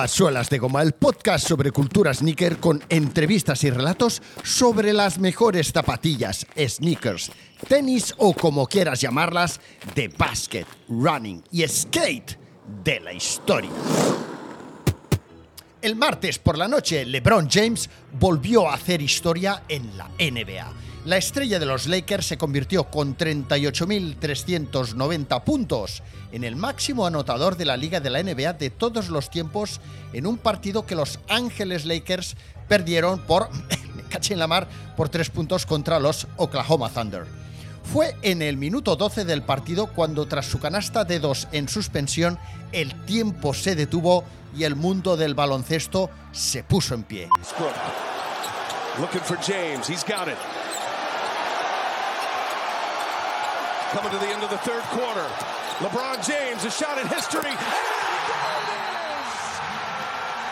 A Suelas de Goma, el podcast sobre cultura sneaker con entrevistas y relatos sobre las mejores zapatillas, sneakers, tenis o como quieras llamarlas, de basket, running y skate de la historia. El martes por la noche, LeBron James volvió a hacer historia en la NBA. La estrella de los Lakers se convirtió con 38.390 puntos en el máximo anotador de la liga de la NBA de todos los tiempos en un partido que los Ángeles Lakers perdieron por, me mar, por tres puntos contra los Oklahoma Thunder. Fue en el minuto 12 del partido cuando tras su canasta de dos en suspensión el tiempo se detuvo y el mundo del baloncesto se puso en pie. Coming to the end of the third quarter. LeBron James, a shot at history.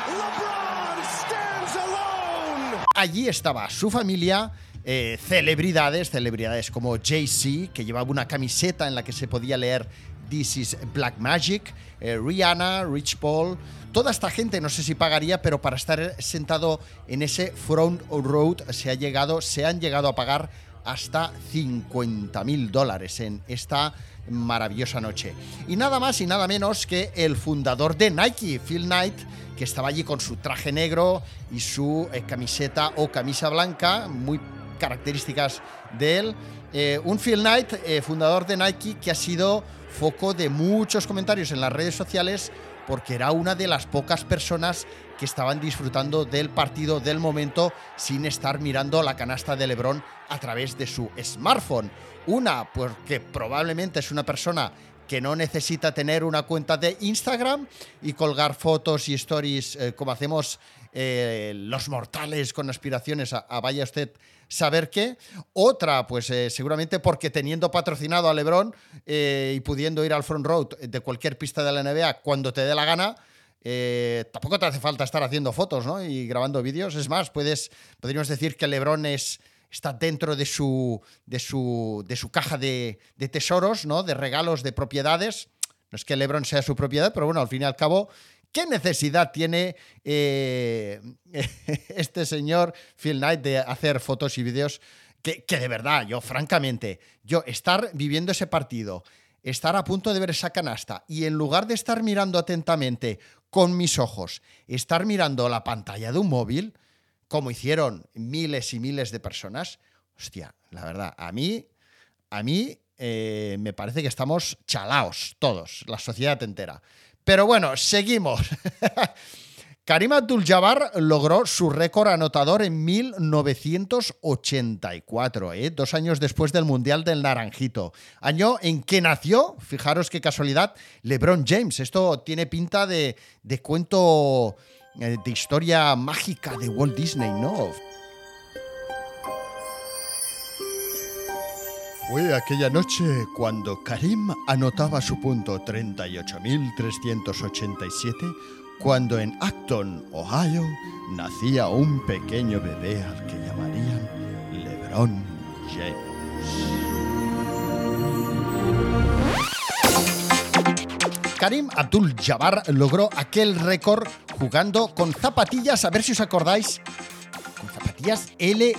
LeBron stands alone. Allí estaba su familia, eh, celebridades, celebridades como Jay-Z, que llevaba una camiseta en la que se podía leer This is Black Magic, eh, Rihanna, Rich Paul, toda esta gente no sé si pagaría, pero para estar sentado en ese front road se ha llegado, se han llegado a pagar hasta 50 mil dólares en esta maravillosa noche. Y nada más y nada menos que el fundador de Nike, Phil Knight, que estaba allí con su traje negro y su eh, camiseta o camisa blanca, muy características de él. Eh, un Phil Knight, eh, fundador de Nike, que ha sido foco de muchos comentarios en las redes sociales porque era una de las pocas personas que estaban disfrutando del partido del momento sin estar mirando la canasta de Lebron a través de su smartphone. Una, porque probablemente es una persona que no necesita tener una cuenta de Instagram y colgar fotos y stories eh, como hacemos eh, los mortales con aspiraciones a, vaya usted saber qué. Otra, pues eh, seguramente porque teniendo patrocinado a Lebron y pudiendo ir al front road de cualquier pista de la NBA cuando te dé la gana, tampoco te hace falta estar haciendo fotos ¿no? y grabando vídeos. Es más, puedes, podríamos decir que Lebron es está dentro de su, de su, de su caja de, tesoros, ¿no? de regalos, de propiedades. No es que Lebron sea su propiedad, pero bueno, al fin y al cabo, ¿qué necesidad tiene eh, este señor Phil Knight de hacer fotos y vídeos? Que, que, de verdad, yo francamente, yo estar viviendo ese partido, estar a punto de ver esa canasta y en lugar de estar mirando atentamente con mis ojos, estar mirando la pantalla de un móvil, como hicieron miles y miles de personas, hostia, la verdad, a mí, a mí eh, me parece que estamos chalaos todos, la sociedad entera. Pero bueno, seguimos. Karim Abdul-Jabbar logró su récord anotador en 1984, ¿eh? dos años después del Mundial del Naranjito. Año en que nació, fijaros qué casualidad, LeBron James. Esto tiene pinta de, de cuento eh, de historia mágica de Walt Disney, ¿no? Fue aquella noche cuando Karim anotaba su punto 38.387, cuando en Acton, Ohio, nacía un pequeño bebé al que llamarían LeBron James. Karim Abdul-Jabbar logró aquel récord jugando con zapatillas, a ver si os acordáis, con zapatillas LA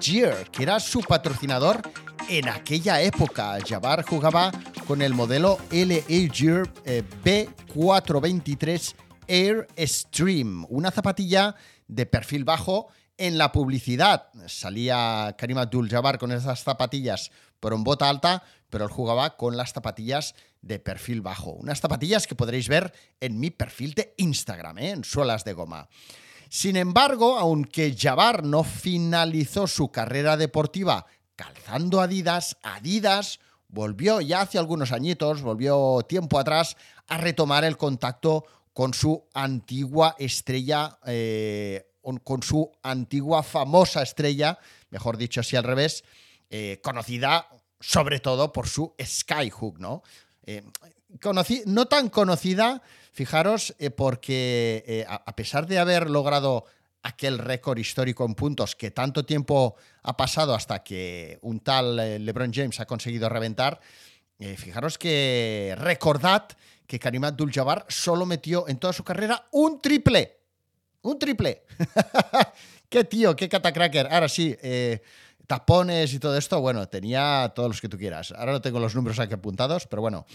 Gear, que era su patrocinador en aquella época. Jabbar jugaba con el modelo LA Gear eh, B423 Air Stream, una zapatilla de perfil bajo en la publicidad. Salía Karim Abdul-Jabbar con esas zapatillas por un bota alta, pero él jugaba con las zapatillas de perfil bajo. Unas zapatillas que podréis ver en mi perfil de Instagram, ¿eh? en suelas de goma. Sin embargo, aunque Jabbar no finalizó su carrera deportiva calzando Adidas, Adidas volvió ya hace algunos añitos, volvió tiempo atrás, a retomar el contacto con su antigua estrella, eh, con su antigua famosa estrella, mejor dicho así al revés, eh, conocida sobre todo por su Skyhook, ¿no? Eh, no tan conocida, fijaros, porque a, pesar de haber logrado aquel récord histórico en puntos que tanto tiempo ha pasado hasta que un tal LeBron James ha conseguido reventar, fijaros que recordad que Karim Abdul-Jabbar solo metió en toda su carrera un triple. Un triple. qué tío, qué catacracker. Ahora sí, eh, tapones y todo esto, bueno, tenía todos los que tú quieras. Ahora no tengo los números aquí apuntados, pero bueno.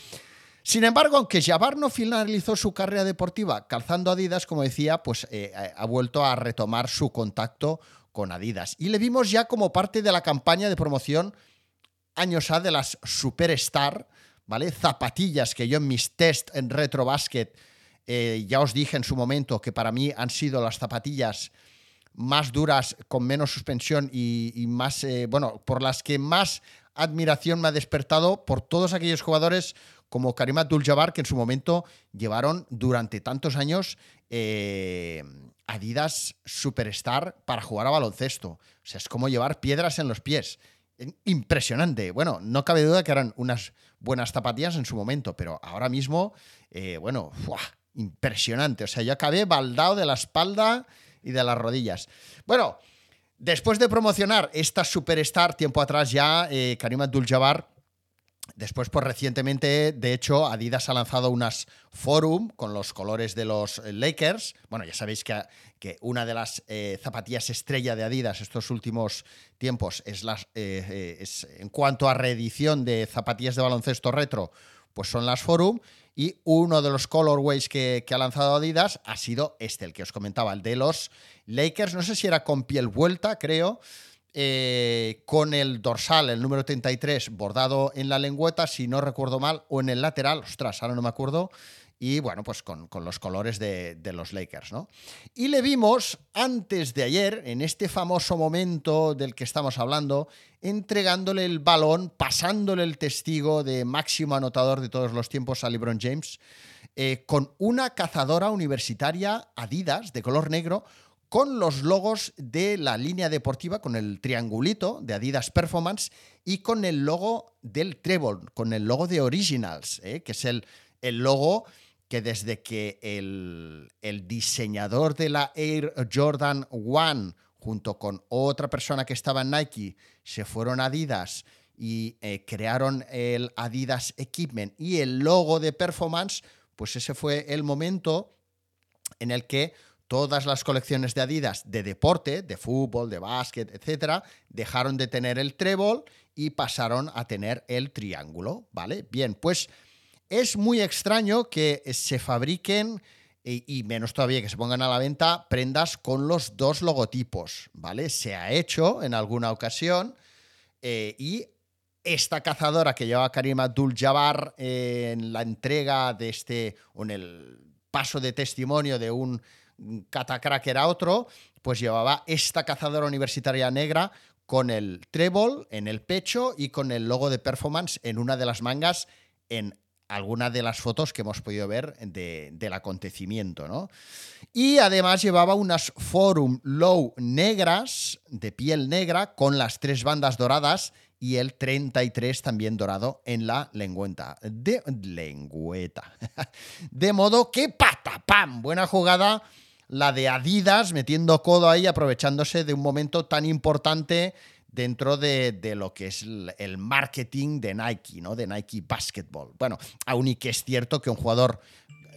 Sin embargo, aunque Jabbar no finalizó su carrera deportiva calzando Adidas, como decía, pues eh, ha vuelto a retomar su contacto con Adidas. Y le vimos ya como parte de la campaña de promoción años A de las Superstar, ¿vale? Zapatillas que yo en mis test en Retro Basket eh, ya os dije en su momento que para mí han sido las zapatillas más duras, con menos suspensión y, más, eh, bueno, por las que más admiración me ha despertado por todos aquellos jugadores como Karim Abdul-Jabbar, que en su momento llevaron durante tantos años eh, Adidas Superstar para jugar a baloncesto. O sea, es como llevar piedras en los pies. Impresionante. Bueno, no cabe duda que eran unas buenas zapatillas en su momento, pero ahora mismo, eh, bueno, impresionante. O sea, yo acabé baldado de la espalda y de las rodillas. Bueno, después de promocionar esta Superstar, tiempo atrás ya, eh, Karim Abdul-Jabbar Después, pues recientemente, de hecho, Adidas ha lanzado unas Forum con los colores de los Lakers. Bueno, ya sabéis que, que una de las eh, zapatillas estrella de Adidas estos últimos tiempos es, las, eh, eh, es, en cuanto a reedición de zapatillas de baloncesto retro, pues son las Forum. Y uno de los colorways que ha lanzado Adidas ha sido este, el que os comentaba, el de los Lakers. No sé si era con piel vuelta, creo. Eh, con el dorsal, el número 33, bordado en la lengüeta, si no recuerdo mal, o en el lateral, ostras, ahora no me acuerdo, y bueno, pues con, los colores de, los Lakers, ¿no? Y le vimos antes de ayer, en este famoso momento del que estamos hablando, entregándole el balón, pasándole el testigo de máximo anotador de todos los tiempos a LeBron James, eh, con una cazadora universitaria Adidas de color negro, con los logos de la línea deportiva, con el triangulito de Adidas Performance y con el logo del Treble, con el logo de Originals, ¿eh? que es el, el, logo que desde que el, diseñador de la Air Jordan One, junto con otra persona que estaba en Nike, se fueron a Adidas y eh, crearon el Adidas Equipment y el logo de Performance, pues ese fue el momento en el que todas las colecciones de Adidas de deporte, de fútbol, de básquet, etcétera, dejaron de tener el trébol y pasaron a tener el triángulo, ¿vale? Bien, pues es muy extraño que se fabriquen y, menos todavía que se pongan a la venta prendas con los dos logotipos, ¿vale? Se ha hecho en alguna ocasión eh, y esta cazadora que lleva Karim Abdul-Jabbar eh, en la entrega de este, en el paso de testimonio de un Catacrack era otro, pues llevaba esta cazadora universitaria negra con el trébol en el pecho y con el logo de performance en una de las mangas en alguna de las fotos que hemos podido ver del acontecimiento, ¿no? Y además llevaba unas Forum Low negras, de piel negra, con las tres bandas doradas y el 33 también dorado en la lengüeta. De lengüeta. De modo que pam Buena jugada la de Adidas metiendo codo ahí, aprovechándose de un momento tan importante dentro de, lo que es el marketing de Nike, ¿no? De Nike Basketball. Bueno, aún y que es cierto que un jugador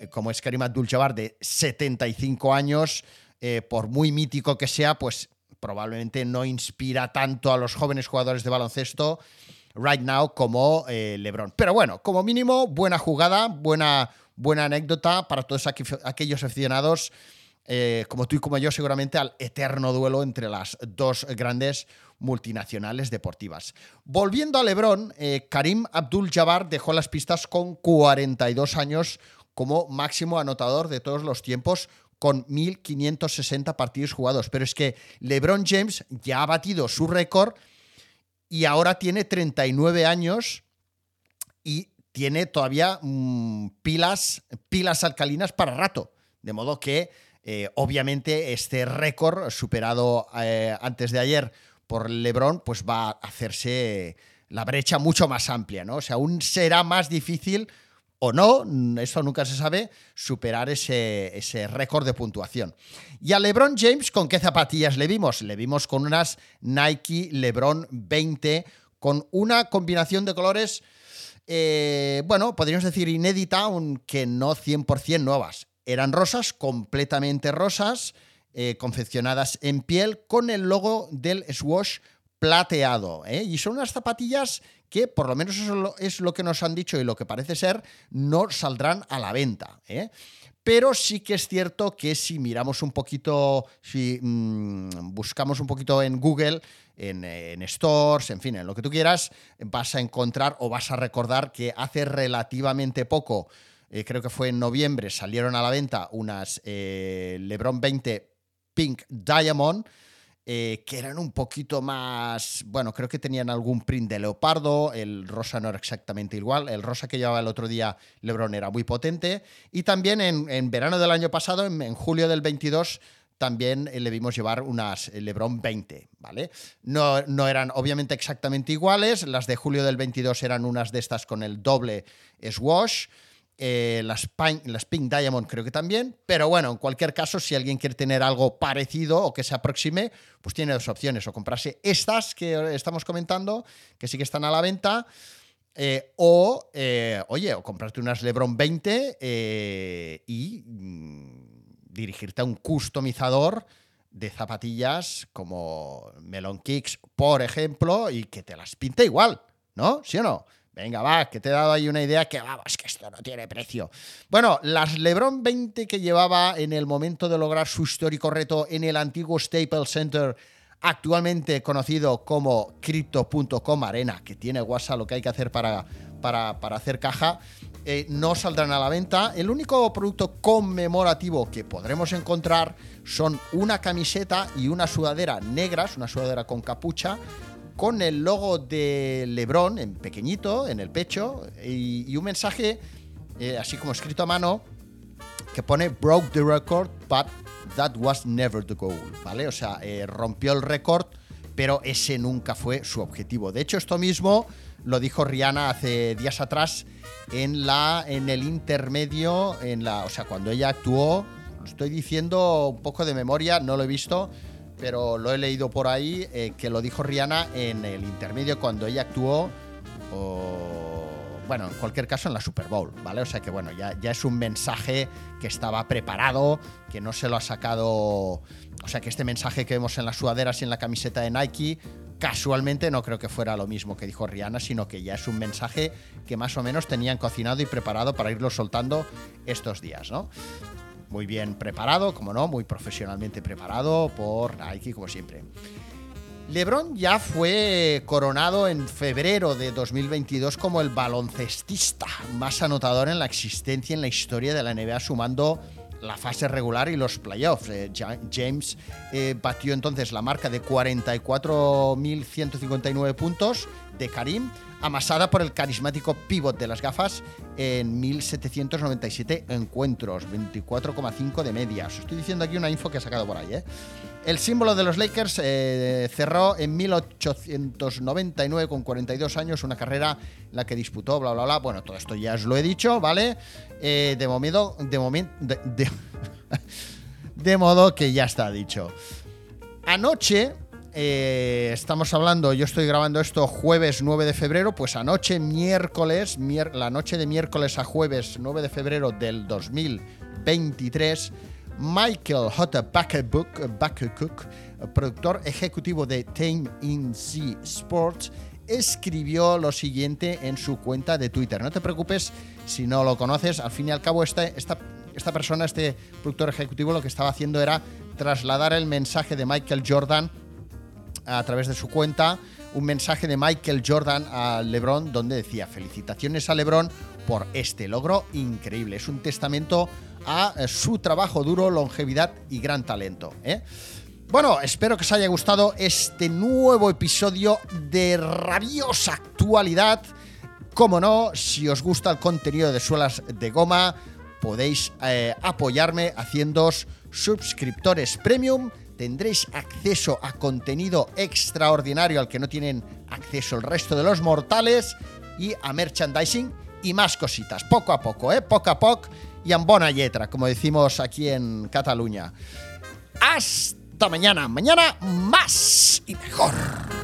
eh, como es Karim Abdul-Jabbar de 75 años, eh, por muy mítico que sea, pues probablemente no inspira tanto a los jóvenes jugadores de baloncesto right now como eh, LeBron. Pero bueno, como mínimo, buena jugada, buena, buena anécdota para todos aquellos aficionados eh, como tú y como yo seguramente, al eterno duelo entre las dos grandes multinacionales deportivas. Volviendo a Lebron, eh, Karim Abdul-Jabbar dejó las pistas con 42 años como máximo anotador de todos los tiempos, con 1.560 partidos jugados. Pero es que LeBron James ya ha batido su récord y ahora tiene 39 años y tiene todavía mm, pilas, pilas alcalinas para rato. De modo que eh, obviamente, este récord superado eh, antes de ayer por LeBron, pues va a hacerse la brecha mucho más amplia, ¿no? O sea, aún será más difícil o no, eso nunca se sabe, superar ese, ese récord de puntuación. Y a LeBron James, ¿con qué zapatillas le vimos? Le vimos con unas Nike LeBron 20, con una combinación de colores eh, bueno, podríamos decir inédita, aunque no 100% nuevas. Eran rosas, completamente rosas, eh, confeccionadas en piel, con el logo del Swash plateado. ¿eh? Y son unas zapatillas que, por lo menos eso es lo que nos han dicho y lo que parece ser, no saldrán a la venta. Pero sí que es cierto que si miramos un poquito, si mm, buscamos un poquito en Google, en, stores, en fin, en lo que tú quieras, vas a encontrar o vas a recordar que hace relativamente poco, eh, creo que fue en noviembre, salieron a la venta unas eh, Lebron 20 Pink Diamond eh, que eran un poquito más, bueno, creo que tenían algún print de leopardo, el rosa no era exactamente igual, el rosa que llevaba el otro día Lebron era muy potente, y también en, verano del año pasado, en, julio del 22, también le vimos llevar unas Lebron 20, ¿vale? No, no, eran obviamente exactamente iguales, las de julio del 22 eran unas de estas con el doble swash, eh, las, Pink, Diamond creo que también, pero bueno, en cualquier caso, si alguien quiere tener algo parecido o que se aproxime, pues tiene dos opciones, o comprarse estas que estamos comentando, que sí que están a la venta, eh, o, eh, oye, o comprarte unas Lebron 20 y mm, dirigirte a un customizador de zapatillas como Melon Kicks, por ejemplo, y que te las pinte igual, ¿no? ¿Sí o no? Venga, va, que te he dado ahí una idea que vamos, que esto no tiene precio. Bueno, las LeBron 20 que llevaba en el momento de lograr su histórico reto en el antiguo Staples Center, actualmente conocido como Crypto.com Arena, que tiene WhatsApp lo que hay que hacer para, para, hacer caja, eh, no saldrán a la venta. El único producto conmemorativo que podremos encontrar son una camiseta y una sudadera negras, una sudadera con capucha, con el logo de Lebron en pequeñito, en el pecho, y, un mensaje eh, así como escrito a mano que pone broke the record, but that was never the goal, ¿vale? O sea, eh, rompió el récord, pero ese nunca fue su objetivo. De hecho, esto mismo lo dijo Rihanna hace días atrás en la en el intermedio, en la, o sea, cuando ella actuó, estoy diciendo un poco de memoria, no lo he visto, pero lo he leído por ahí, eh, que lo dijo Rihanna en el intermedio cuando ella actuó, o, bueno, en cualquier caso en la Super Bowl, ¿vale? O sea que bueno, ya, ya es un mensaje que estaba preparado, que no se lo ha sacado, o sea que este mensaje que vemos en las sudaderas y en la camiseta de Nike, casualmente no creo que fuera lo mismo que dijo Rihanna, sino que ya es un mensaje que más o menos tenían cocinado y preparado para irlo soltando estos días, ¿no? Muy bien preparado, como no, muy profesionalmente preparado por Nike, como siempre. LeBron ya fue coronado en febrero de 2022 como el baloncestista más anotador en la existencia en la historia de la NBA, sumando la fase regular y los playoffs. Eh, James eh, batió entonces la marca de 44.159 puntos de Karim amasada por el carismático pivot de las gafas en 1797 encuentros, 24,5 de media. Os estoy diciendo aquí una info que he sacado por ahí. ¿eh? El símbolo de los Lakers cerró en 1899 con 42 años una carrera en la que disputó, bla, bla, bla. Bueno, todo esto ya os lo he dicho, ¿vale? De momento, de momento, de modo que ya está dicho. Anoche eh, estamos hablando, yo estoy grabando esto jueves 9 de febrero, pues anoche, miércoles, la noche de miércoles a jueves 9 de febrero del 2023, Michael J. Cook, productor ejecutivo de Time in Sea Sports, escribió lo siguiente en su cuenta de Twitter. No te preocupes si no lo conoces, al fin y al cabo esta, esta, esta persona, este productor ejecutivo, lo que estaba haciendo era trasladar el mensaje de Michael Jordan a través de su cuenta un mensaje de Michael Jordan a LeBron donde decía felicitaciones a LeBron por este logro increíble. Es un testamento a eh, su trabajo duro, longevidad y gran talento. ¿eh? Bueno, espero que os haya gustado este nuevo episodio de rabiosa actualidad. Como no, si os gusta el contenido de suelas de goma, podéis eh, apoyarme haciéndoos suscriptores premium tendréis acceso a contenido extraordinario al que no tienen acceso el resto de los mortales y a merchandising y más cositas, poco a poco, ¿eh? Poco a poco y en bona letra, como decimos aquí en Cataluña. Hasta mañana, mañana más y mejor.